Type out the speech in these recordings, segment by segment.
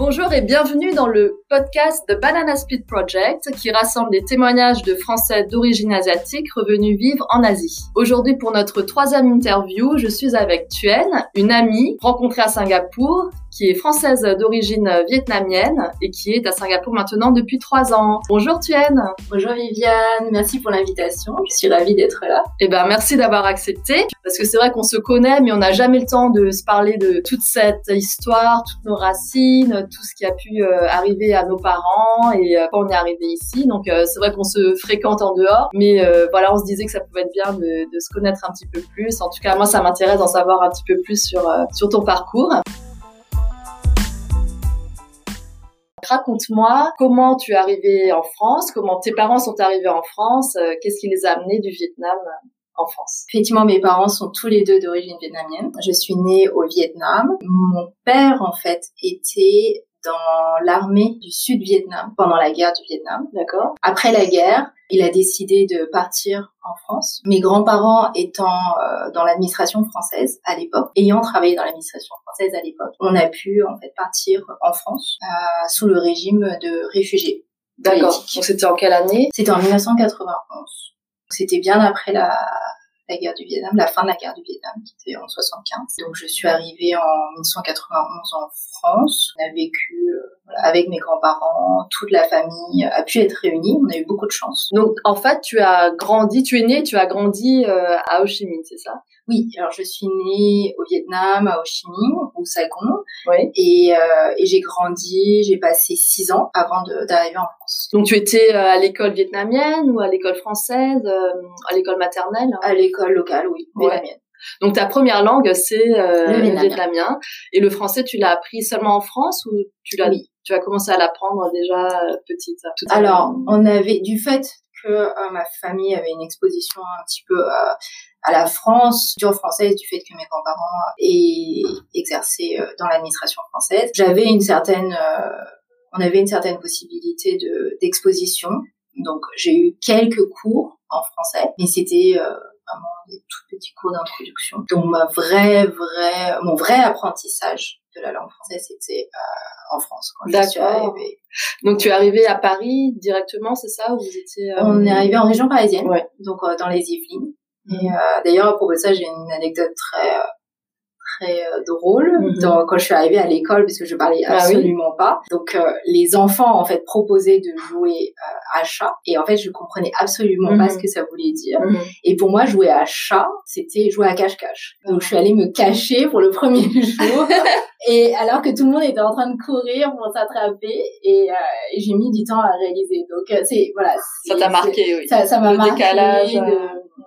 Bonjour et bienvenue dans le podcast de Banana Split Project qui rassemble des témoignages de Français d'origine asiatique revenus vivre en Asie. Aujourd'hui pour notre troisième interview, je suis avec Tuen, une amie rencontrée à Singapour qui est française d'origine vietnamienne et qui est à Singapour maintenant depuis trois ans. Bonjour Tuen. Bonjour Viviane, merci pour l'invitation. Je suis ravie d'être là. Eh ben merci d'avoir accepté parce que c'est vrai qu'on se connaît mais on n'a jamais le temps de se parler de toute cette histoire, toutes nos racines, tout ce qui a pu euh, arriver à nos parents et euh, quand on est arrivé ici. Donc euh, c'est vrai qu'on se fréquente en dehors, mais voilà, on se disait que ça pouvait être bien de, de, se connaître un petit peu plus. En tout cas, moi, ça m'intéresse d'en savoir un petit peu plus sur sur ton parcours. Raconte-moi comment tu es arrivé en France, comment tes parents sont arrivés en France, qu'est-ce qui les a amenés du Vietnam en France? Effectivement, mes parents sont tous les deux d'origine vietnamienne. Je suis née au Vietnam. Mon père, en fait, était dans l'armée du Sud Vietnam pendant la guerre du Vietnam. D'accord? Après la guerre, il a décidé de partir en France. Mes grands-parents étant euh, dans l'administration française à l'époque, ayant travaillé dans l'administration française à l'époque, on a pu en fait partir en France euh, sous le régime de réfugiés. D'accord. Donc c'était en quelle année? C'était en 1991. C'était bien après la la guerre du Vietnam, la fin de la guerre du Vietnam, qui était en 75. Donc je suis arrivée en 1991 en France. On a vécu euh, avec mes grands-parents, toute la famille a pu être réunie. On a eu beaucoup de chance. Donc en fait, tu as grandi, tu es né, tu as grandi euh, à Ho Chi Minh, c'est ça? Oui, alors je suis née au Vietnam, à Ho Chi Minh, au Saigon, oui. et, euh, et j'ai grandi, j'ai passé six ans avant d'arriver en France. Donc tu étais euh, à l'école vietnamienne ou à l'école française, euh, à l'école maternelle À l'école locale, oui, vietnamienne. Donc ta première langue c'est euh, le vietnamien. et le français tu l'as appris seulement en France ou tu l'as oui. tu as commencé à l'apprendre déjà euh, petite Alors on avait du fait que euh, ma famille avait une exposition un petit peu à la France, culture française, du fait que mes grands-parents aient exercé euh, dans l'administration française. J'avais une certaine, on avait une certaine possibilité de d'exposition. Donc j'ai eu quelques cours en français, mais c'était vraiment des tout petits cours d'introduction. Donc ma vraie, vraie, mon vrai apprentissage de la langue française, c'était euh, en France quand je suis arrivée. Donc tu es arrivée à Paris directement, c'est ça, ou vous étiez euh... On est arrivé en région parisienne, ouais. donc euh, dans les Yvelines. Et euh, d'ailleurs à propos de ça, j'ai une anecdote très très euh, drôle Mhm. dans, quand je suis arrivée à l'école parce que je parlais Ah absolument oui. pas. Donc euh, les enfants en fait proposaient de jouer euh, à chat et en fait je comprenais absolument Mhm. pas ce que ça voulait dire. Mhm. Et pour moi jouer à chat c'était jouer à cache-cache. Donc je suis allée me cacher pour le premier jour et alors que tout le monde était en train de courir pour s'attraper et, euh, et j'ai mis du temps à réaliser. Donc euh, c'est voilà. Ça t'a marqué oui. Ça ça m'a marqué. Décalage, de,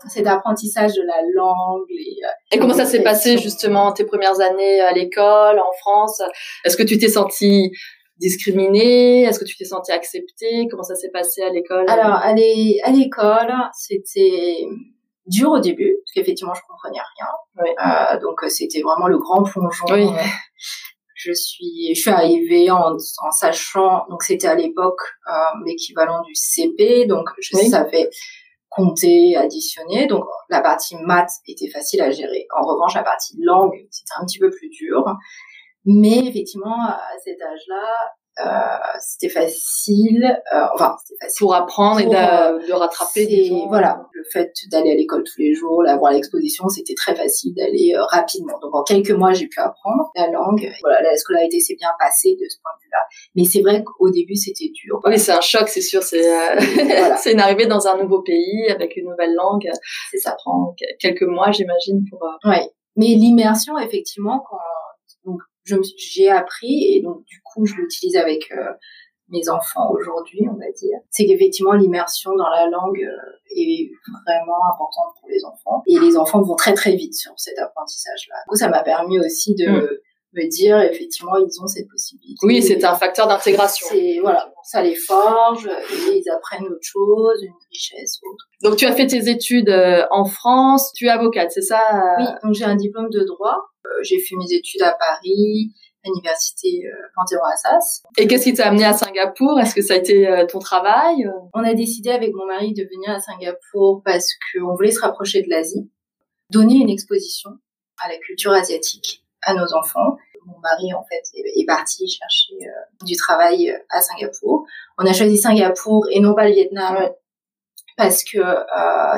cet apprentissage de la langue. Les, et comment ça s'est passé justement tes premières années à l'école, en France? Est-ce que tu t'es sentie discriminée? Est-ce que tu t'es sentie acceptée? Comment ça s'est passé à l'école? Alors à l'école, c'était dur au début parce qu'effectivement je comprenais rien. Oui. Euh, donc c'était vraiment le grand plongeon. Oui. Je suis, je suis arrivée en, en sachant, donc c'était à l'époque euh, l'équivalent du CP, donc je oui. savais compter, additionner. Donc la partie maths était facile à gérer. En revanche, la partie langue, c'était un petit peu plus dur. Mais effectivement, à cet âge-là, euh, c'était facile. Euh, enfin, c'était facile pour apprendre pour, et de, de rattraper. Voilà, le fait d'aller à l'école tous les jours, d'avoir l'exposition, c'était très facile d'aller euh, rapidement. Donc en quelques mois, j'ai pu apprendre la langue. Voilà, la scolarité s'est bien passée de ce point de vue-là. Mais c'est vrai qu'au début, c'était dur. Oui, c'est un choc, c'est sûr. C'est euh, voilà. c'est une arrivée dans un nouveau pays avec une nouvelle langue. Ça. Prend quelques mois, j'imagine, pour. euh, Ouais. Mais l'immersion, effectivement, quand j'ai appris et donc du coup je l'utilise avec euh, mes enfants aujourd'hui on va dire. C'est qu'effectivement l'immersion dans la langue euh, est vraiment importante pour les enfants et les enfants vont très très vite sur cet apprentissage là du coup ça m'a permis aussi de Mm. me dire effectivement ils ont cette possibilité. Oui, c'est un facteur d'intégration. c'est voilà ça les forge et ils apprennent autre chose une richesse autre. Donc tu as fait tes études euh, en France, tu es avocate, c'est ça? Oui donc j'ai un diplôme de droit j'ai fait mes études à Paris à l'université euh, Panthéon-Assas. Et qu'est-ce qui t'a amené à Singapour? Est-ce que ça a été euh, ton travail? On a décidé avec mon mari de venir à Singapour parce qu'on voulait se rapprocher de l'Asie, donner une exposition à la culture asiatique à nos enfants. mon mari en fait est, parti chercher du travail à Singapour. On a choisi Singapour et non pas le Vietnam parce que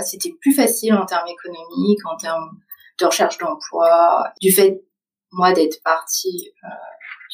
c'était plus facile en termes économiques, en termes de recherche d'emploi, du fait moi d'être partie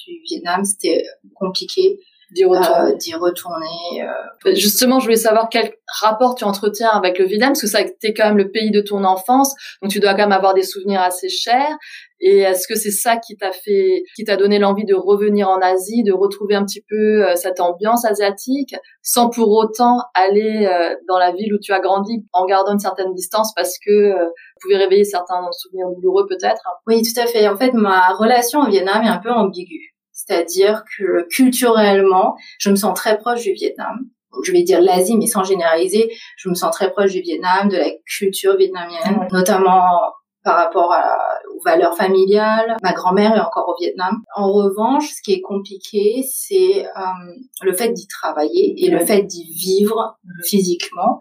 du Vietnam, c'était compliqué d'y retourner. Euh, retourner euh. Justement, je voulais savoir quel rapport tu entretiens avec le Vietnam, parce que ça a été quand même le pays de ton enfance, donc tu dois quand même avoir des souvenirs assez chers. Et est-ce que c'est ça qui t'a fait, qui t'a donné l'envie de revenir en Asie, de retrouver un petit peu euh, cette ambiance asiatique, sans pour autant aller dans la ville où tu as grandi, en gardant une certaine distance, parce que vous pouvez réveiller certains souvenirs douloureux peut-être? Oui, tout à fait. En fait, ma relation au Vietnam est un peu ambiguë. C'est-à-dire que culturellement, je me sens très proche du Vietnam. Je vais dire l'Asie, mais sans généraliser, je me sens très proche du Vietnam, de la culture vietnamienne, notamment par rapport aux valeurs familiales. Ma grand-mère est encore au Vietnam. En revanche, ce qui est compliqué, c'est euh, le fait d'y travailler et le fait d'y vivre physiquement.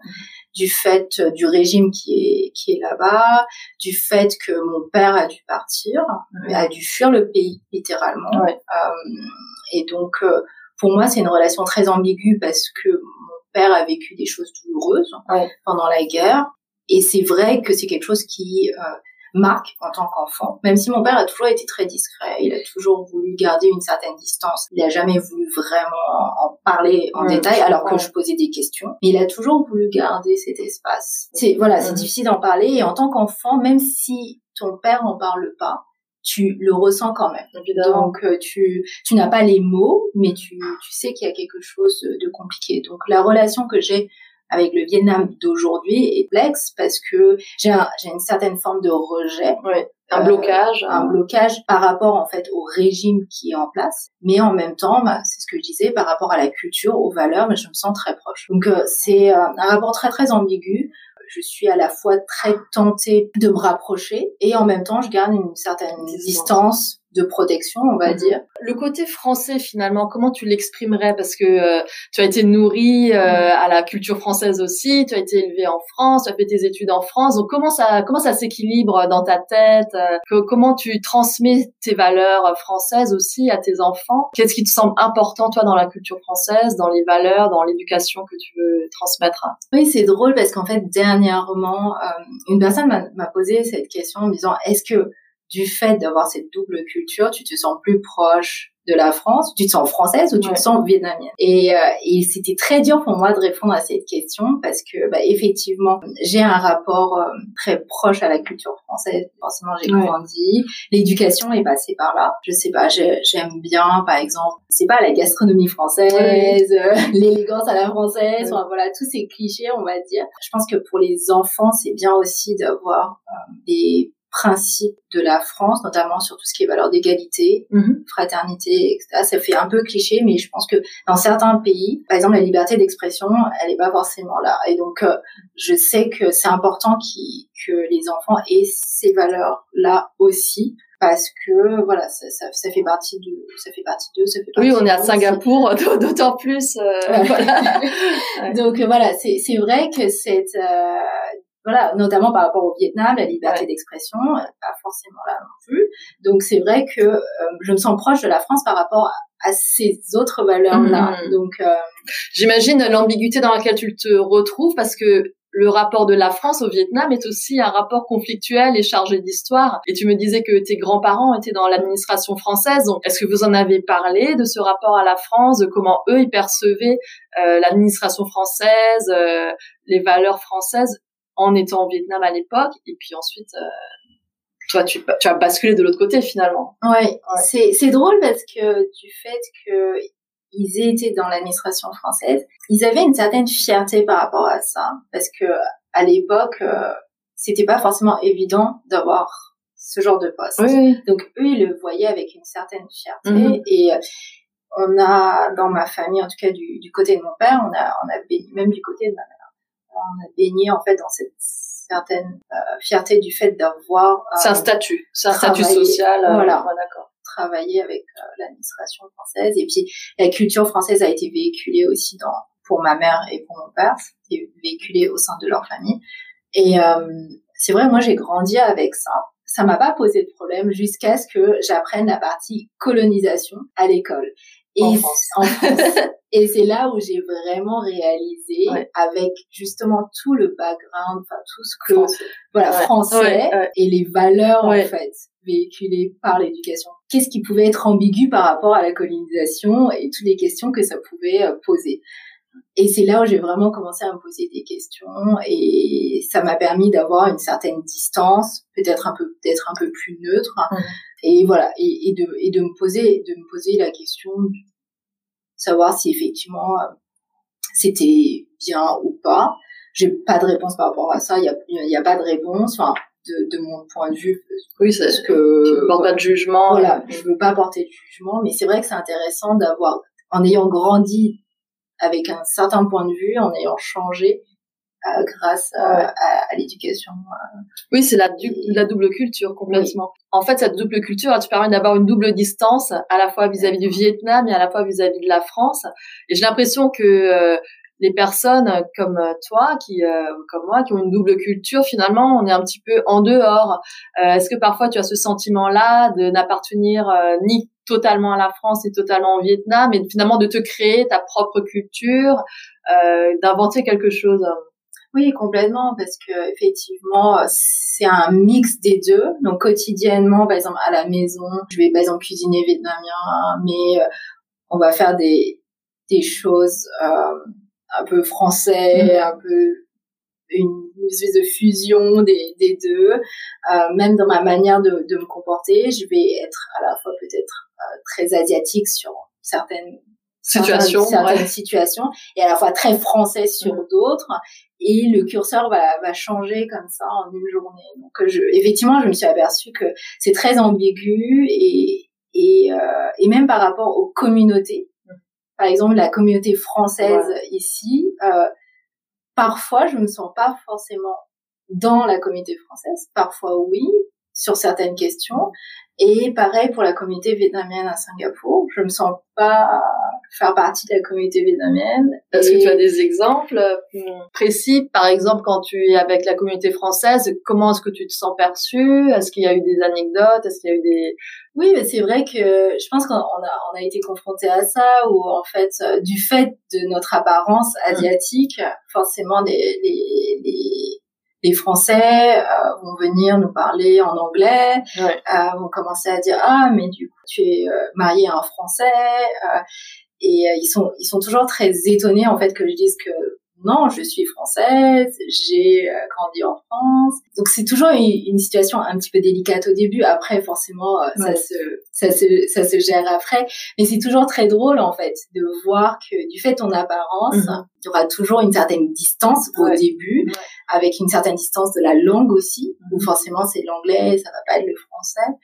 Du fait euh, du régime qui est qui est là-bas, du fait que mon père a dû partir, a dû fuir le pays littéralement. Euh, et donc euh, pour moi c'est une relation très ambiguë parce que mon père a vécu des choses douloureuses pendant la guerre. Et c'est vrai que c'est quelque chose qui euh, marque en tant qu'enfant. Même si mon père a toujours été très discret, il a toujours voulu garder une certaine distance. Il a jamais voulu vraiment en parler en détail, alors que je posais des questions. Mais il a toujours voulu garder cet espace. C'est voilà, c'est difficile d'en parler. Et en tant qu'enfant, même si ton père en parle pas, tu le ressens quand même. Donc euh, tu tu n'as pas les mots, mais tu tu sais qu'il y a quelque chose de compliqué. Donc la relation que j'ai avec le Vietnam d'aujourd'hui est complexe parce que j'ai j'ai une certaine forme de rejet. Un blocage. Un blocage par rapport en fait au régime qui est en place, mais en même temps, bah, c'est ce que je disais, par rapport à la culture, aux valeurs, mais je me sens très proche. Donc euh, c'est euh, un rapport très très ambigu je suis à la fois très tentée de me rapprocher et en même temps je garde une certaine distance de protection, on va mhm. dire. Le côté français, finalement, comment tu l'exprimerais? Parce que euh, tu as été nourri euh, mhm. à la culture française aussi, tu as été élevé en France, tu as fait tes études en France. Donc comment ça, comment ça s'équilibre dans ta tête euh, Comment tu transmets tes valeurs françaises aussi à tes enfants? Qu'est-ce qui te semble important, toi, dans la culture française, dans les valeurs, dans l'éducation que tu veux transmettre? Oui, c'est drôle parce qu'en fait, dernièrement, une personne m'a posé cette question en me disant, est-ce que du fait d'avoir cette double culture, tu te sens plus proche de la France, tu te sens française ou tu te sens vietnamienne? Et, euh, et c'était très dur pour moi de répondre à cette question parce que bah, effectivement, j'ai un rapport euh, très proche à la culture française. Forcément, j'ai grandi, l'éducation est passée par là. Je sais pas, j'aime bien, par exemple, c'est pas la gastronomie française, euh, l'élégance à la française, enfin, voilà tous ces clichés, on va dire. Je pense que pour les enfants, c'est bien aussi d'avoir des principes de la France, notamment sur tout ce qui est valeur d'égalité, mhm. fraternité, etc. Ça fait un peu cliché, mais je pense que dans certains pays, par exemple, la liberté d'expression, elle n'est pas forcément là. Et donc, euh, je sais que c'est important que les enfants aient ces valeurs-là aussi parce que voilà ça, ça, ça, fait partie de ça fait partie d'eux ça fait oui on est à Singapour d'autant plus euh, voilà. donc voilà c'est c'est vrai que cette euh, voilà, notamment par rapport au Vietnam, la liberté d'expression, euh, pas forcément là non plus. Donc c'est vrai que euh, je me sens proche de la France par rapport à, ces autres valeurs-là. Mmh. Donc euh, j'imagine l'ambiguïté dans laquelle tu te retrouves parce que le rapport de la France au Vietnam est aussi un rapport conflictuel et chargé d'histoire. Et tu me disais que tes grands-parents étaient dans l'administration française. Donc, est-ce que vous en avez parlé de ce rapport à la France, de comment eux ils percevaient l'administration française, les valeurs françaises en étant au Vietnam à l'époque, et puis ensuite, euh, toi, tu, tu as basculé de l'autre côté finalement. Ouais, c'est c'est drôle parce que du fait que ils étaient dans l'administration française, ils avaient une certaine fierté par rapport à ça, parce que à l'époque, euh, c'était pas forcément évident d'avoir ce genre de poste. Donc eux, ils le voyaient avec une certaine fierté mhm. et euh, on a dans ma famille, en tout cas du, du côté de mon père, on a on a même du côté de ma mère on a baigné en fait dans cette certaine euh, fierté du fait d'avoir. Euh, c'est un statut, c'est un statut social. Euh, voilà, d'accord. Travailler avec l'administration française et puis la culture française a été véhiculée aussi dans pour ma mère et pour mon père, c'était véhiculé au sein de leur famille. Et c'est vrai, moi j'ai grandi avec ça. ça m'a pas posé de problème jusqu'à ce que j'apprenne la partie colonisation à l'école. Et en France. En France. et c'est là où j'ai vraiment réalisé, avec justement tout le background, enfin tout ce que français. voilà français et les valeurs en fait véhiculées par l'éducation. Qu'est-ce qui pouvait être ambigu par rapport à la colonisation et toutes les questions que ça pouvait euh, poser. Et c'est là où j'ai vraiment commencé à me poser des questions et ça m'a permis d'avoir une certaine distance, peut-être un peu, peut-être un peu plus neutre. Et voilà, et, et, de, et de me poser, de me poser la question de savoir si effectivement euh, c'était bien ou pas. J'ai pas de réponse par rapport à ça. Il y a, il y a pas de réponse. Enfin, de, de mon point de vue. Oui, c'est ce que tu portes pas de jugement. Voilà, je veux pas porter de jugement, mais c'est vrai que c'est intéressant d'avoir, en ayant grandi avec un certain point de vue, en ayant changé euh, grâce à, à, l'éducation. Euh. Oui, c'est la, la double culture complètement. En fait, cette double culture, elle te permet d'avoir une double distance à la fois vis-à-vis du Vietnam et à la fois vis-à-vis de la France. Et j'ai l'impression que euh, les personnes comme toi, qui comme moi, qui ont une double culture, finalement, on est un petit peu en dehors. Est-ce que parfois tu as ce sentiment-là de n'appartenir ni totalement à la France et totalement au Vietnam, et finalement de te créer ta propre culture, euh, d'inventer quelque chose. Oui, complètement, parce que effectivement, c'est un mix des deux. Donc quotidiennement, par exemple, à la maison, je vais par exemple cuisiner vietnamien, mais euh, on va faire des des choses euh, un peu français, mm. un peu une, espèce de fusion des, des deux. Euh, même dans ma manière de, de me comporter, je vais être à la fois peut-être très asiatique sur certaines situations, certaines, situations, et à la fois très français sur mm. d'autres. Et le curseur va, va changer comme ça en une journée. Donc, je, effectivement, je me suis aperçue que c'est très ambigu et et, euh, et même par rapport aux communautés. Mm. Par exemple, la communauté française ici, euh, parfois, je me sens pas forcément dans la communauté française. Parfois, oui, sur certaines questions. Et pareil pour la communauté vietnamienne à Singapour. Je me sens pas faire partie de la communauté vietnamienne. Est-ce que tu as des exemples euh, précis? Par exemple, quand tu es avec la communauté française, comment est-ce que tu te sens perçu Est-ce qu'il y a eu des anecdotes? Est-ce qu'il y a eu des... Oui, mais c'est vrai que je pense qu'on a, on a été confronté à ça, où en fait, euh, du fait de notre apparence asiatique, forcément, les, les, les les Français euh, vont venir nous parler en anglais, euh, vont commencer à dire ah mais du coup tu es euh, marié à un Français et ils sont ils sont toujours très étonnés en fait que je dise que non, je suis française, j'ai euh, grandi en France. Donc c'est toujours une, situation un petit peu délicate au début. Après, forcément, euh, ça se ça se ça se gère après. Mais c'est toujours très drôle en fait de voir que du fait de ton apparence, mhm. il y aura toujours une certaine distance au début, avec une certaine distance de la langue aussi. Où mhm. forcément c'est l'anglais, ça va pas être le français.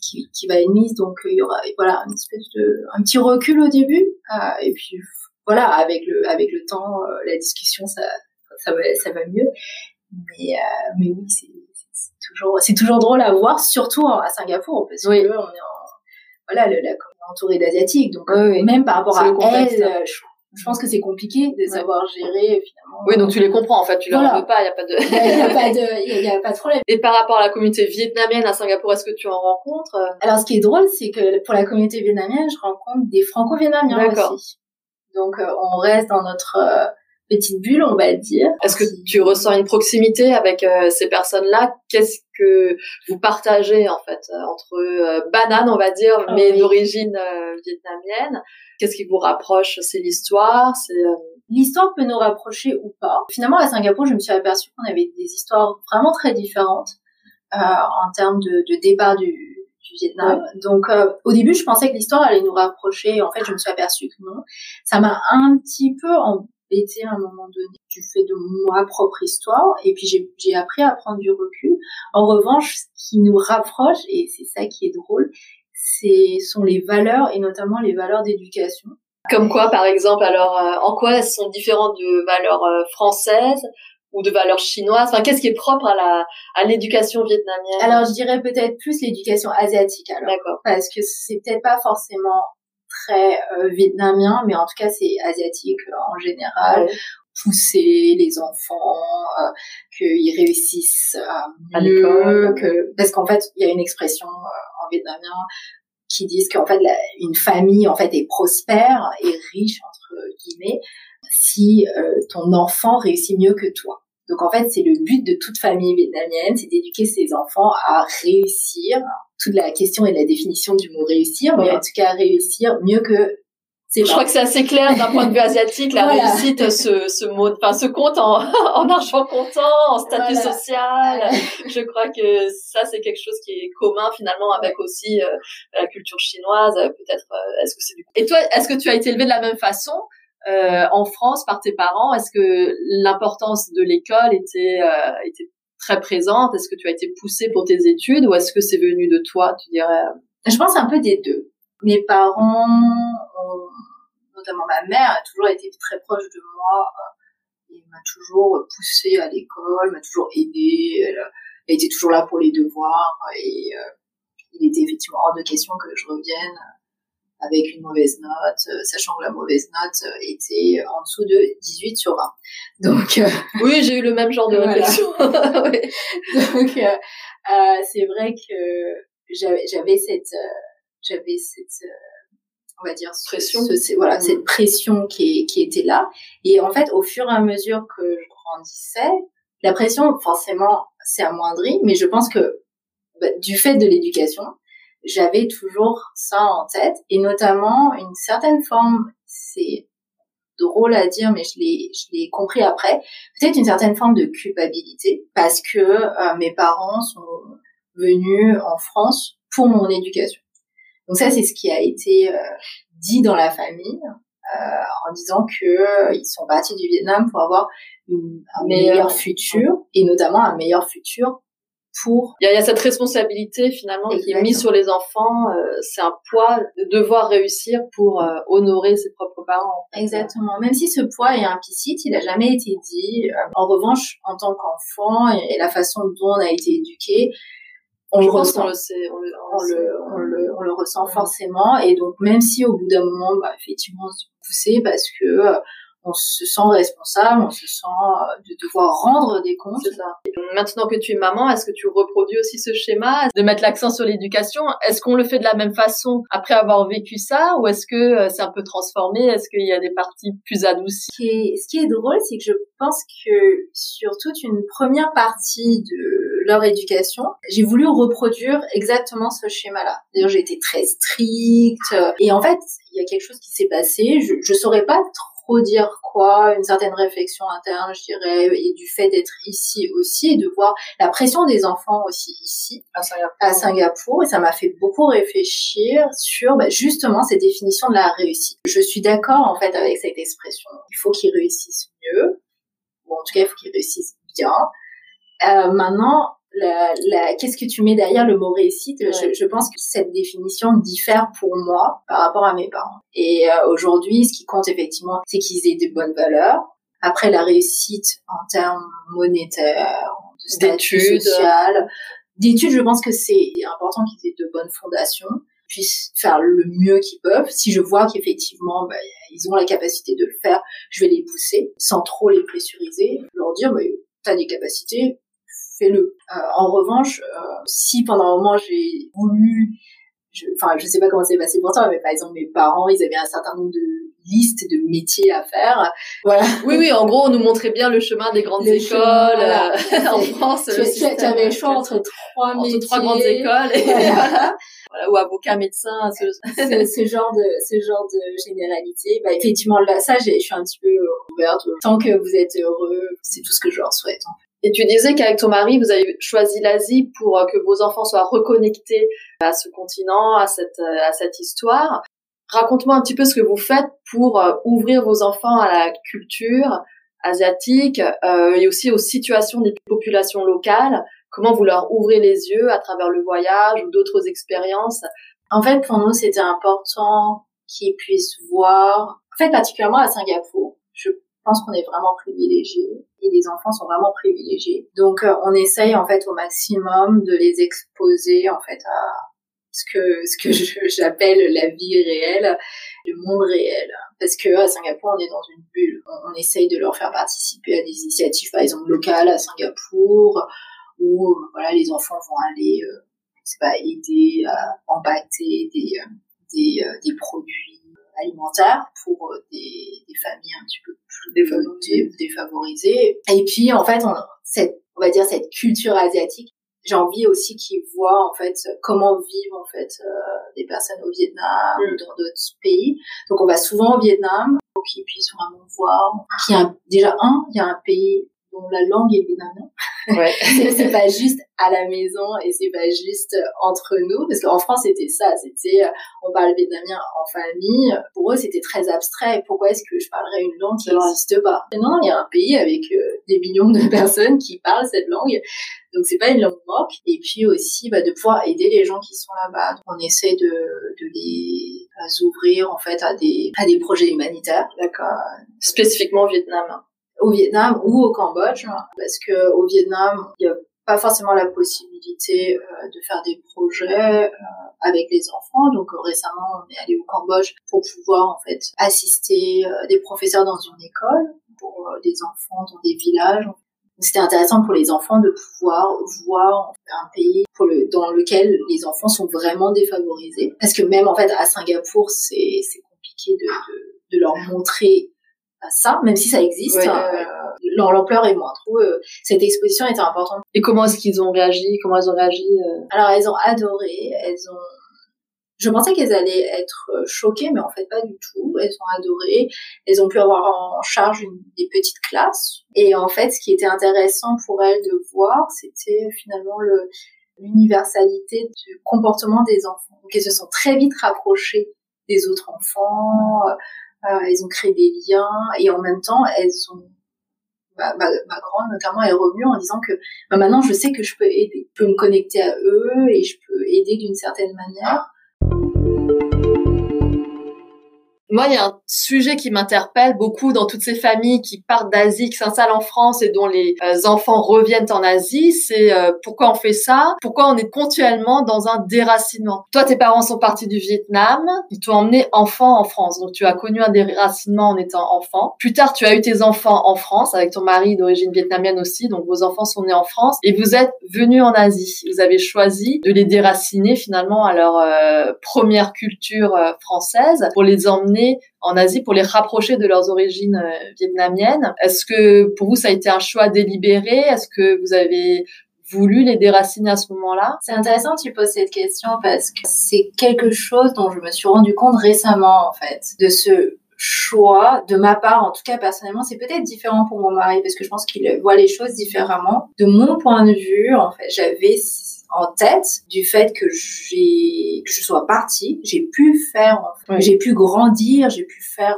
Qui, qui va être mise donc il y aura voilà une espèce de un petit recul au début euh, et puis voilà, avec le avec le temps, euh, la discussion, ça ça va ça va mieux. Mais euh, mais oui, c'est toujours c'est toujours drôle à voir, surtout à Singapour, parce que on est en, voilà le, la entourée d'asiatiques, donc même par rapport à elle, hein. je, pense que c'est compliqué de savoir gérer finalement. Oui, donc tu les comprends en fait, tu leur veux pas, il y a pas de, il y a pas de, il y, a pas de problème. Et par rapport à la communauté vietnamienne à Singapour, est-ce que tu en rencontres? Alors, ce qui est drôle, c'est que pour la communauté vietnamienne, je rencontre des franco-vietnamiens aussi. Donc euh, on reste dans notre euh, petite bulle, on va dire. Est-ce que tu ressens une proximité avec euh, ces personnes-là? Qu'est-ce que vous partagez en fait entre bananes, on va dire, ah mais d'origine vietnamienne? Qu'est-ce qui vous rapproche? C'est l'histoire C'est L'histoire peut nous rapprocher ou pas. Finalement, à Singapour, je me suis aperçue qu'on avait des histoires vraiment très différentes en termes de, de départ du, Vietnam. Donc euh, au début, je pensais que l'histoire allait nous rapprocher. En fait, je me suis aperçue que non. Ça m'a un petit peu embêté à un moment donné du fait de ma propre histoire. Et puis j'ai appris à prendre du recul. En revanche, ce qui nous rapproche, et c'est ça qui est drôle, c'est sont les valeurs et notamment les valeurs d'éducation. Comme quoi, par exemple, alors euh, en quoi elles sont différentes de valeurs euh, françaises ou de valeurs chinoises Enfin, qu'est-ce qui est propre à la à l'éducation vietnamienne Alors, je dirais peut-être plus l'éducation asiatique. Alors, D'accord. Parce que c'est peut-être pas forcément très euh, vietnamien, mais en tout cas c'est asiatique euh, en général. pousser les enfants, euh, qu'ils réussissent à mieux, que parce qu'en fait il y a une expression en vietnamien qui disent qu'en fait une famille en fait est prospère et riche entre guillemets si ton enfant réussit mieux que toi. Donc en fait, c'est le but de toute famille vietnamienne, c'est d'éduquer ses enfants à réussir. Toute la question et la définition du mot réussir, mais en tout cas réussir mieux que je crois que c'est assez clair d'un point de vue asiatique, la réussite, ce, ce mot, enfin, ce compte en, en argent comptant, en statut social. Je crois que ça, c'est quelque chose qui est commun finalement avec aussi euh, la culture chinoise. Peut-être, euh, est-ce que c'est du. Et toi, est-ce que tu as été élevé de la même façon euh, en France par tes parents Est-ce que l'importance de l'école était euh, était très présente? Est-ce que tu as été poussé pour tes études ou est-ce que c'est venu de toi Tu dirais? Je pense un peu des deux. Mes parents, notamment ma mère, a toujours été très proche de moi. Euh, et m'a toujours poussé à l'école, m'a toujours aidé. Elle, elle, était toujours là pour les devoirs et il était effectivement hors de question que je revienne avec une mauvaise note, euh, sachant que la mauvaise note euh, était en dessous de 18 sur 20. Donc euh, oui, j'ai eu le même genre de réflexion. Donc c'est vrai que j'avais cette j'avais cette on va dire pression voilà mm. cette pression qui, qui était là et en fait au fur et à mesure que je grandissais la pression forcément s'est amoindrie mais je pense que bah, du fait de l'éducation j'avais toujours ça en tête et notamment une certaine forme, c'est drôle à dire, mais je l'ai, je l'ai compris après, peut-être une certaine forme de culpabilité parce que euh, mes parents sont venus en France pour mon éducation. Donc ça, c'est ce qui a été euh, dit dans la famille euh, en disant que ils sont partis du Vietnam pour avoir une, un meilleur futur et notamment un meilleur futur pour. Il y, a, cette responsabilité finalement qui est mise sur les enfants. Euh, c'est un poids de devoir réussir pour euh, honorer ses propres parents. Exactement. Même si ce poids est implicite, il n'a jamais été dit. Euh, en revanche, en tant qu'enfant et, la façon dont on a été éduqué, on le ressent. On le, sait, on, le, on, le, on, le, ressent forcément. Et donc, même si au bout d'un moment, bah, effectivement, on se poussait parce que on se sent responsable, on se sent euh, de devoir rendre des comptes. Ça. Maintenant que tu es maman, est-ce que tu reproduis aussi ce schéma de mettre l'accent sur l'éducation? Est-ce qu'on le fait de la même façon après avoir vécu ça ou est-ce que euh, c'est un peu transformé? Est-ce qu'il y a des parties plus adoucies? Ce qui, est, ce qui est drôle, c'est que je pense que sur toute une première partie de leur éducation, j'ai voulu reproduire exactement ce schéma-là. D'ailleurs, j'ai été très stricte et en fait, il y a quelque chose qui s'est passé. Je, je saurais pas trop dire quoi, une certaine réflexion interne, je dirais, et du fait d'être ici aussi, et de voir la pression des enfants aussi ici, à Singapour, et ça m'a fait beaucoup réfléchir sur bah, justement cette définition de la réussite. Je suis d'accord en fait avec cette expression. Il faut qu'ils réussissent mieux, ou en tout cas, il faut qu'ils réussissent bien. Euh, maintenant, la, la qu'est-ce que tu mets derrière le mot réussite? Je, je, pense que cette définition diffère pour moi par rapport à mes parents. Et euh, aujourd'hui, ce qui compte effectivement, c'est qu'ils aient de bonnes valeurs. Après, la réussite en termes monétaires, de statut social, d'études, je pense que c'est important qu'ils aient de bonnes fondations puissent faire le mieux qu'ils peuvent. Si je vois qu'effectivement, bah, ils ont la capacité de le faire, je vais les pousser sans trop les pressuriser, leur dire, bah, t'as des capacités, fais-le. Euh, en revanche, euh, si pendant un moment j'ai voulu, enfin je, sais pas comment c'est passé pour toi, mais par exemple mes parents, ils avaient un certain nombre de listes de métiers à faire. Voilà. Oui, oui, en gros, on nous montrait bien le chemin des grandes écoles euh, en France. Tu, avais le choix entre trois entre métiers. trois grandes écoles. Et voilà. ou avocat, médecin. Ce... ce, genre de ce genre de généralité. Bah effectivement là, ça, je suis un petit peu ouverte. Tant que vous êtes heureux, c'est tout ce que je leur souhaite. En fait. Et tu disais qu'avec ton mari, vous avez choisi l'Asie pour euh, que vos enfants soient reconnectés à ce continent, à cette, euh, à cette histoire. Raconte-moi un petit peu ce que vous faites pour euh, ouvrir vos enfants à la culture asiatique euh, et aussi aux situations des populations locales. Comment vous leur ouvrez les yeux à travers le voyage ou d'autres expériences? En fait, pour nous, c'était important qu'ils puissent voir, en fait, particulièrement à Singapour. Qu'on est vraiment privilégiés et les enfants sont vraiment privilégiés. Donc euh, on essaye en fait au maximum de les exposer en fait à ce que ce que j'appelle la vie réelle, le monde réel. Parce que à Singapour, on est dans une bulle. On, essaye de leur faire participer à des initiatives, par exemple locales à Singapour, où voilà, les enfants vont aller, euh, pas aider à empaqueter des euh, des, euh, des produits alimentaires pour des, des familles un petit peu plus défavorisées, défavorisées. Et puis en fait, on, cette on va dire cette culture asiatique j'ai envie aussi qu'ils voient en fait comment vivent en fait euh, des personnes au Vietnam ou dans d'autres pays. Donc on va souvent au Vietnam pour qu'ils puissent vraiment voir qu'il y a déjà un, il y a un pays dont la langue est vietnamienne. Ouais. c'est pas juste à la maison et c'est pas juste entre nous parce qu'en France c'était ça, c'était euh, on parle vietnamien en famille. Pour eux c'était très abstrait. Pourquoi est-ce que je parlerais une langue qui n'existe pas? Non, il y a un pays avec euh, des millions de personnes qui parlent cette langue. Donc c'est pas une langue morte. Et puis aussi bah, de pouvoir aider les gens qui sont là-bas. On essaie de, de les ouvrir en fait à des à des projets humanitaires. D'accord. Spécifiquement au Vietnam au Vietnam ou au Cambodge, hein, parce que au Vietnam, il y a pas forcément la possibilité euh, de faire des projets euh, avec les enfants. Donc euh, récemment, on est allé au Cambodge pour pouvoir en fait assister des professeurs dans une école pour des enfants dans des villages. C'était intéressant pour les enfants de pouvoir voir un pays dans lequel les enfants sont vraiment défavorisés. Parce que même en fait à Singapour, c'est compliqué de, de leur montrer ça, même si ça existe, euh, l'ampleur est moindre. Euh, cette exposition était importante. Et comment est-ce qu'ils ont réagi? Comment elles ont réagi euh? Alors elles ont adoré, elles ont. Je pensais qu'elles allaient être choquées, mais en fait pas du tout. Elles ont adoré. Elles ont pu avoir en charge une, des petites classes. Et en fait, ce qui était intéressant pour elles de voir, c'était finalement le l'universalité du comportement des enfants. Donc elles se sont très vite rapprochées des autres enfants. Euh, elles ont créé des liens et en même temps, elles ont ma, ma, grande notamment est revenue en disant que bah, maintenant je sais que je peux aider, je peux me connecter à eux et je peux aider d'une certaine manière. Moi, il y a un sujet qui m'interpelle beaucoup dans toutes ces familles qui partent d'Asie, qui s'installent en France et dont les euh, enfants reviennent en Asie. C'est euh, pourquoi on fait ça? Pourquoi on est continuellement dans un déracinement? Toi, tes parents sont partis du Vietnam. Ils t'ont emmené enfant en France. Donc, tu as connu un déracinement en étant enfant. Plus tard, tu as eu tes enfants en France avec ton mari d'origine vietnamienne aussi. Donc, vos enfants sont nés en France et vous êtes venus en Asie. Vous avez choisi de les déraciner finalement à leur euh, première culture française pour les emmener en Asie pour les rapprocher de leurs origines euh, vietnamiennes. Est-ce que pour vous ça a été un choix délibéré? Est-ce que vous avez voulu les déraciner à ce moment-là? C'est intéressant que tu poses cette question parce que c'est quelque chose dont je me suis rendu compte récemment en fait, de ce choix de ma part, en tout cas personnellement, c'est peut-être différent pour mon mari parce que je pense qu'il voit les choses différemment. De mon point de vue, en fait, j'avais en tête du fait que j'ai que je sois partie, j'ai pu faire, j'ai pu grandir, j'ai pu faire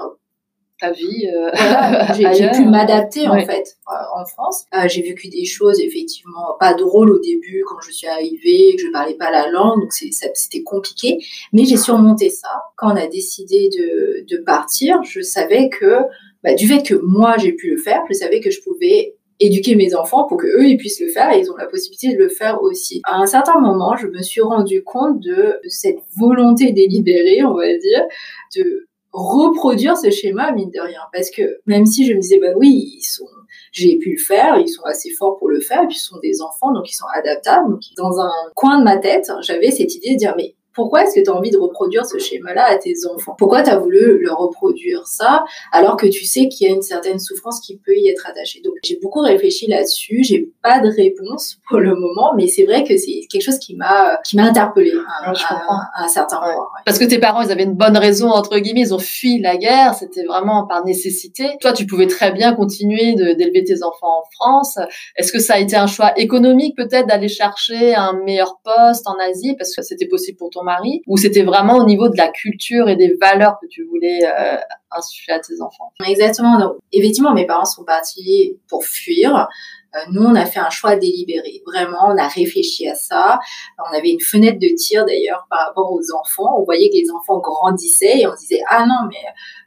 ta vie. Euh, j'ai pu m'adapter en fait euh, en France. Euh, j'ai vécu des choses effectivement pas drôles au début quand je suis arrivée, que je parlais pas la langue, donc c'était compliqué. Mais j'ai surmonté ça. Quand on a décidé de, de partir, je savais que bah, du fait que moi j'ai pu le faire, je savais que je pouvais éduquer mes enfants pour que eux ils puissent le faire et ils ont la possibilité de le faire aussi. À un certain moment, je me suis rendu compte de cette volonté délibérée, on va dire, de reproduire ce schéma mine de rien parce que même si je me disais bah oui ils sont j'ai pu le faire ils sont assez forts pour le faire puis ils sont des enfants donc ils sont adaptables dans un coin de ma tête j'avais cette idée de dire mais pourquoi est-ce que tu as envie de reproduire ce schéma-là à tes enfants? Pourquoi tu as voulu le reproduire ça alors que tu sais qu'il y a une certaine souffrance qui peut y être attachée? Donc j'ai beaucoup réfléchi là-dessus, j'ai pas de réponse pour le moment, mais c'est vrai que c'est quelque chose qui m'a qui m'a interpellée à, un certain point. Parce que tes parents, ils avaient une bonne raison entre guillemets, ils ont fui la guerre, c'était vraiment par nécessité. Toi, tu pouvais très bien continuer d'élever tes enfants en France. Est-ce que ça a été un choix économique peut-être d'aller chercher un meilleur poste en Asie? Parce que c'était possible pour toi mari, ou c'était vraiment au niveau de la culture et des valeurs que tu voulais euh, insuffler à tes enfants? Exactement. Donc, effectivement, mes parents sont partis pour fuir. Euh, nous, on a fait un choix délibéré. Vraiment, on a réfléchi à ça. On avait une fenêtre de tir d'ailleurs par rapport aux enfants. On voyait que les enfants grandissaient et on disait ah non mais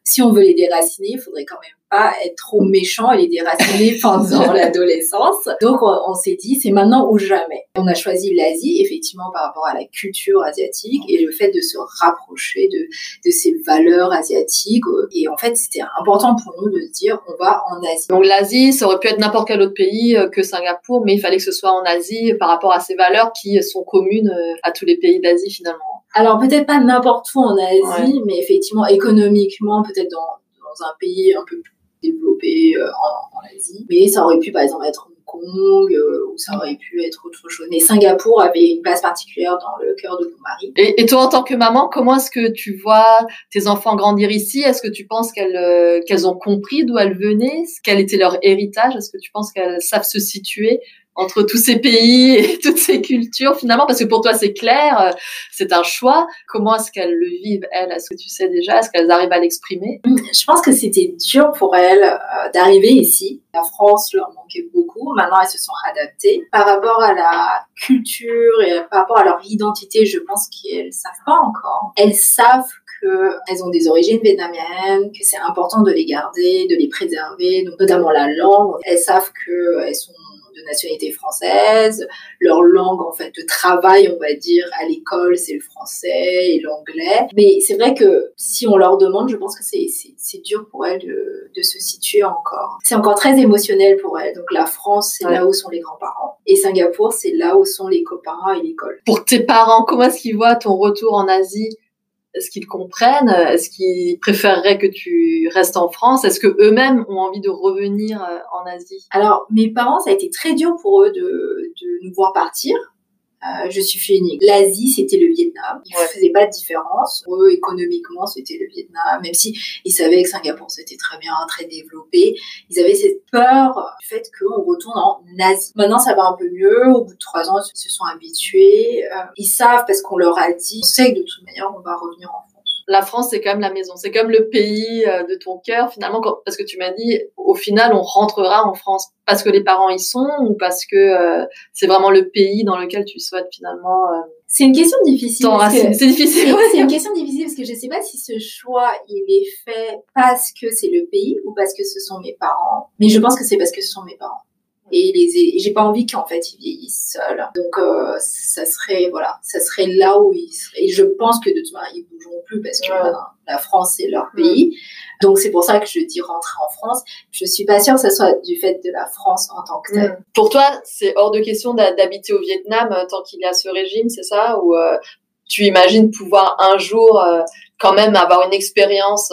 si on veut les déraciner, il faudrait quand même pas être trop méchant et les déraciner pendant l'adolescence. Donc on, s'est dit c'est maintenant ou jamais. On a choisi l'Asie effectivement par rapport à la culture asiatique et le fait de se rapprocher de, de ces valeurs asiatiques. Et en fait c'était important pour nous de se dire on va en Asie. Donc l'Asie ça aurait pu être n'importe quel autre pays euh, que Singapour, mais il fallait que ce soit en Asie par rapport à ces valeurs qui sont communes euh, à tous les pays d'Asie finalement. Alors peut-être pas n'importe où en Asie, mais effectivement économiquement peut-être dans, dans un pays un peu plus développé euh, en, en, Asie. Mais ça aurait pu par exemple être Hong Kong euh, ou ça aurait pu être autre chose. Mais Singapour avait une place particulière dans le cœur de mon mari. Et, et toi en tant que maman, comment est-ce que tu vois tes enfants grandir ici? Est-ce que tu penses qu'elles euh, qu'elles ont compris d'où elles venaient? Quel était leur héritage? Est-ce que tu penses qu'elles savent se situer? Entre tous ces pays et toutes ces cultures finalement parce que pour toi c'est clair euh, c'est un choix. Comment est-ce qu'elles le vivent elles? Est-ce que tu sais déjà? Est-ce qu'elles arrivent à l'exprimer? Je pense que c'était dur pour elles euh, d'arriver ici. La France leur manquait beaucoup. Maintenant elles se sont adaptées. Par rapport à la culture et par rapport à leur identité je pense qu'elles savent pas encore. Elles savent qu'elles ont des origines vietnamiennes, que c'est important de les garder, de les préserver, notamment la langue. Elles savent qu'elles sont de nationalité française. Leur langue, en fait, de travail, on va dire, à l'école, c'est le français et l'anglais. Mais c'est vrai que si on leur demande, je pense que c'est, c'est, dur pour elles de, de se situer encore. C'est encore très émotionnel pour elles. Donc la France, c'est là où sont les grands-parents. Et Singapour, c'est là où sont les copains et l'école. Pour tes parents, comment est-ce qu'ils voient ton retour en Asie? Est-ce qu'ils comprennent? Est-ce qu'ils préféreraient que tu restes en France? Est-ce que eux-mêmes ont envie de revenir euh, en Asie? Alors, mes parents, ça a été très dur pour eux de, de nous voir partir. Euh, je suis unique. L'Asie, c'était le Vietnam. Ils ne faisaient pas de différence. Pour eux, économiquement, c'était le Vietnam. Même si ils savaient que Singapour, c'était très bien, très développé. Ils avaient cette peur du fait qu'on retourne en Asie. Maintenant, ça va un peu mieux. Au bout de trois ans, ils se sont habitués. Euh, ils savent parce qu'on leur a dit, on sait que de toute manière, on va revenir en France la France, c'est quand même la maison. C'est comme le pays euh, de ton cœur, finalement, parce que tu m'as dit, au final, on rentrera en France parce que les parents y sont ou parce que euh, c'est vraiment le pays dans lequel tu souhaites finalement. Euh, c'est une question difficile. C'est difficile. C'est une question difficile parce que je sais pas si ce choix il est fait parce que c'est le pays ou parce que ce sont mes parents. Mais je pense que c'est parce que ce sont mes parents et les j'ai pas envie qu'en fait ils vieillissent seuls donc euh, ça serait voilà ça serait là où ils seraient et je pense que de toute manière ils bougeront plus parce que la France c'est leur pays. Donc c'est pour ça que je dis rentrer en France. Je suis pas sûre que ce soit du fait de la France en tant que telle. Pour toi c'est hors de question d'habiter au Vietnam euh, tant qu'il y a ce régime c'est ça? Ou euh, tu imagines pouvoir un jour quand même avoir une expérience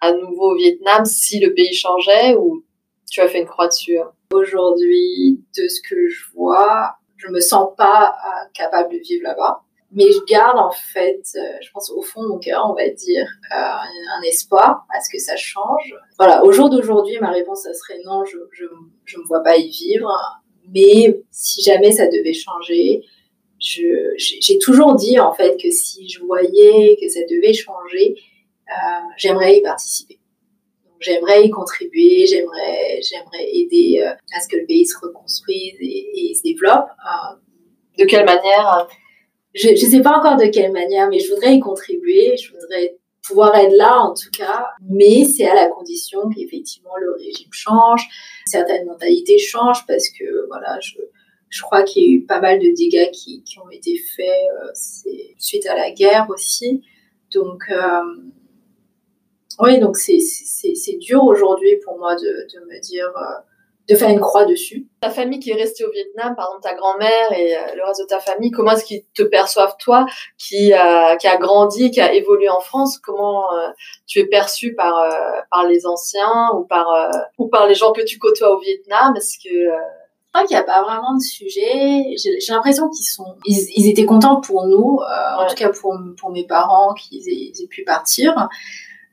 à nouveau au Vietnam si le pays changeait ou tu as fait une croix dessus hein Aujourd'hui, de ce que je vois, je me sens pas euh, capable de vivre là-bas. Mais je garde en fait, euh, je pense au fond de mon cœur, on va dire, euh, un espoir à ce que ça change. Voilà, au jour d'aujourd'hui, ma réponse, ça serait non, je, je, je me vois pas y vivre. Mais si jamais ça devait changer, j'ai toujours dit en fait que si je voyais que ça devait changer, j'aimerais y participer j'aimerais y contribuer, j'aimerais, j'aimerais aider euh, à ce que le pays se reconstruise et, se développe. Euh, de quelle manière Je ne sais pas encore de quelle manière, mais je voudrais y contribuer, je voudrais pouvoir être là en tout cas, mais c'est à la condition qu'effectivement le régime change, certaines mentalités changent parce que voilà, je, je crois qu'il y a eu pas mal de dégâts qui, qui ont été faits euh, suite à la guerre aussi. Donc, euh, oui, donc c'est dur aujourd'hui pour moi de, de me dire, euh, de faire une croix dessus. Ta famille qui est restée au Vietnam, par exemple ta grand-mère et euh, le reste de ta famille, comment est-ce qu'ils te perçoivent toi, qui a, qui a grandi, qui a évolué en France? Comment euh, tu es perçu par, par les anciens ou par, ou par les gens que tu côtoies au Vietnam? Est-ce que je crois qu'il n'y a pas vraiment de sujet. J'ai l'impression qu'ils sont, ils, ils, étaient contents pour nous, en tout cas pour, pour mes parents qu'ils aient, aient, pu partir.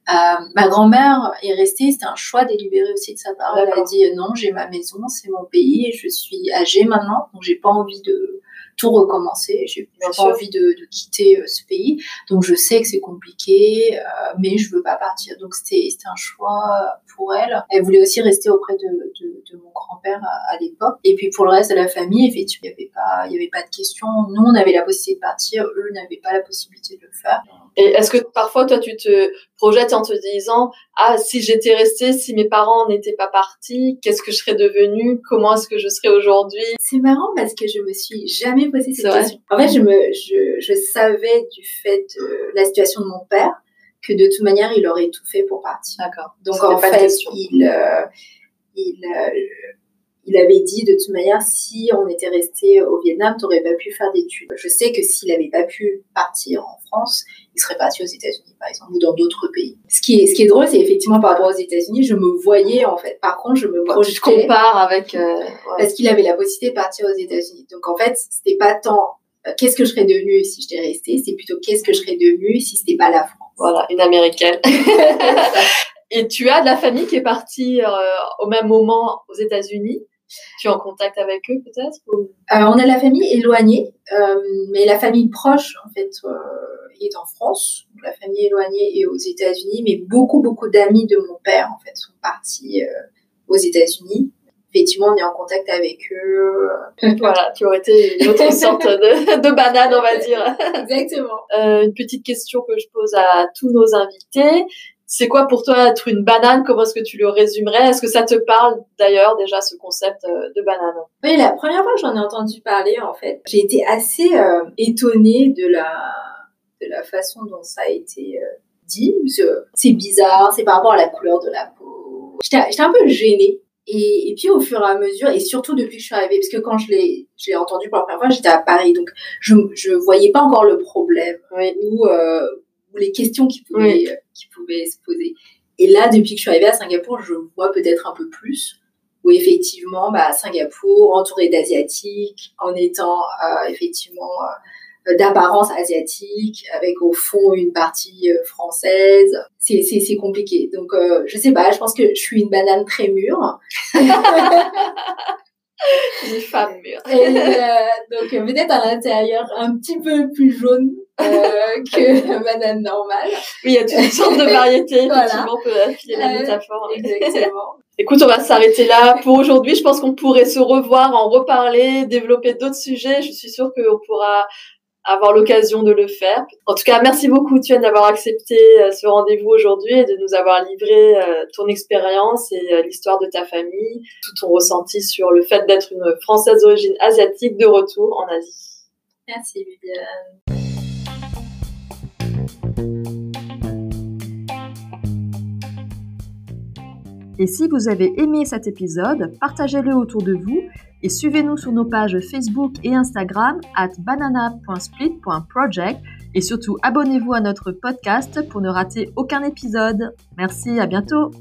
Euh, ma grand-mère est restée, c'était un choix délibéré aussi de sa part. Elle a dit non, j'ai ma maison, c'est mon pays, et je suis âgée maintenant, donc j'ai pas envie de tout recommencer, j'ai pas envie de, de, quitter euh, ce pays, donc je sais que c'est compliqué, euh, mais je veux pas partir. Donc c'était un choix pour elle. Elle voulait aussi rester auprès de, de, de mon grand-père à, à l'époque. Et puis pour le reste de la famille, effectivement, il y avait pas, il y avait pas de question. Nous, on avait la possibilité de partir, eux n'avaient pas la possibilité de le faire. Et est-ce que parfois, toi, tu te projettes en te disant, ah, si j'étais restée, si mes parents n'étaient pas partis, qu'est-ce que je serais devenue? Comment est-ce que je serais aujourd'hui? C'est marrant parce que je me suis jamais posé cette question. En fait, je me, je, je savais du fait de la situation de mon père que de toute manière, il aurait tout fait pour partir. D'accord. Donc en fait, il, euh, il, euh, il avait dit de toute manière, si on était resté au Vietnam, tu n'aurais pas pu faire d'études. Je sais que s'il n'avait pas pu partir en France, il serait parti aux États-Unis, par exemple, ou dans d'autres pays. Ce qui est, ce qui est drôle, c'est effectivement par rapport aux États-Unis, je me voyais en fait. Par contre, je me projetais. Je compare avec. Euh, Parce qu'il avait la possibilité de partir aux États-Unis. Donc en fait, c'était pas tant euh, qu'est-ce que je serais devenue si j'étais restée, c'est plutôt qu'est-ce que je serais devenue si c'était pas la France. Voilà, une américaine. Et tu as de la famille qui est partie euh, au même moment aux États-Unis. Tu es en contact avec eux peut-être euh, On a la famille éloignée, euh, mais la famille proche en fait est en France. La famille éloignée est aux États-Unis, mais beaucoup beaucoup d'amis de mon père en fait sont partis aux États-Unis effectivement, on est en contact avec eux. voilà, tu aurais été une autre sorte de, de, banane, on va dire. Exactement. Euh, une petite question que je pose à tous nos invités. C'est quoi pour toi être une banane? Comment est-ce que tu le résumerais? Est-ce que ça te parle d'ailleurs déjà ce concept euh, de banane? Oui, la première fois que j'en ai entendu parler, en fait, j'ai été assez euh, étonnée de la de la façon dont ça a été euh, dit. C'est bizarre, c'est par rapport à la couleur de la peau. J'étais un peu gênée. Et, et, puis au fur et à mesure, et surtout depuis que je suis arrivée, parce que quand je l'ai, entendu pour la première fois, j'étais à Paris, donc je je voyais pas encore le problème ou, euh, ou les questions qui pouvaient euh, qui pouvaient se poser. Et là, depuis que je suis arrivée à Singapour, je vois peut-être un peu plus où effectivement, bah, Singapour, entouré d'asiatiques, en étant euh, effectivement euh, d'apparence asiatique, avec au fond une partie euh, française. C'est, compliqué. Donc, je sais pas, je pense que je suis une banane très mûre. une femme mûre. Et, donc, peut-être à l'intérieur un petit peu plus jaune que la banane normale. Oui, il y a toutes sortes de variétés, voilà. effectivement, on peut appuyer la métaphore. Exactement. Écoute, on va s'arrêter là pour aujourd'hui. Je pense qu'on pourrait se revoir, en reparler, développer d'autres sujets. Je suis sûre qu'on pourra avoir l'occasion de le faire. En tout cas, merci beaucoup, Tuan, d'avoir accepté euh, ce rendez-vous aujourd'hui et de nous avoir livré euh, ton expérience et euh, l'histoire de ta famille, tout ton ressenti sur le fait d'être une Française d'origine asiatique de retour en Asie. Merci, Viviane. Et si vous avez aimé cet épisode, partagez-le autour de vous et suivez-nous sur nos pages Facebook et Instagram at banana.split.project et surtout abonnez-vous à notre podcast pour ne rater aucun épisode. Merci, à bientôt.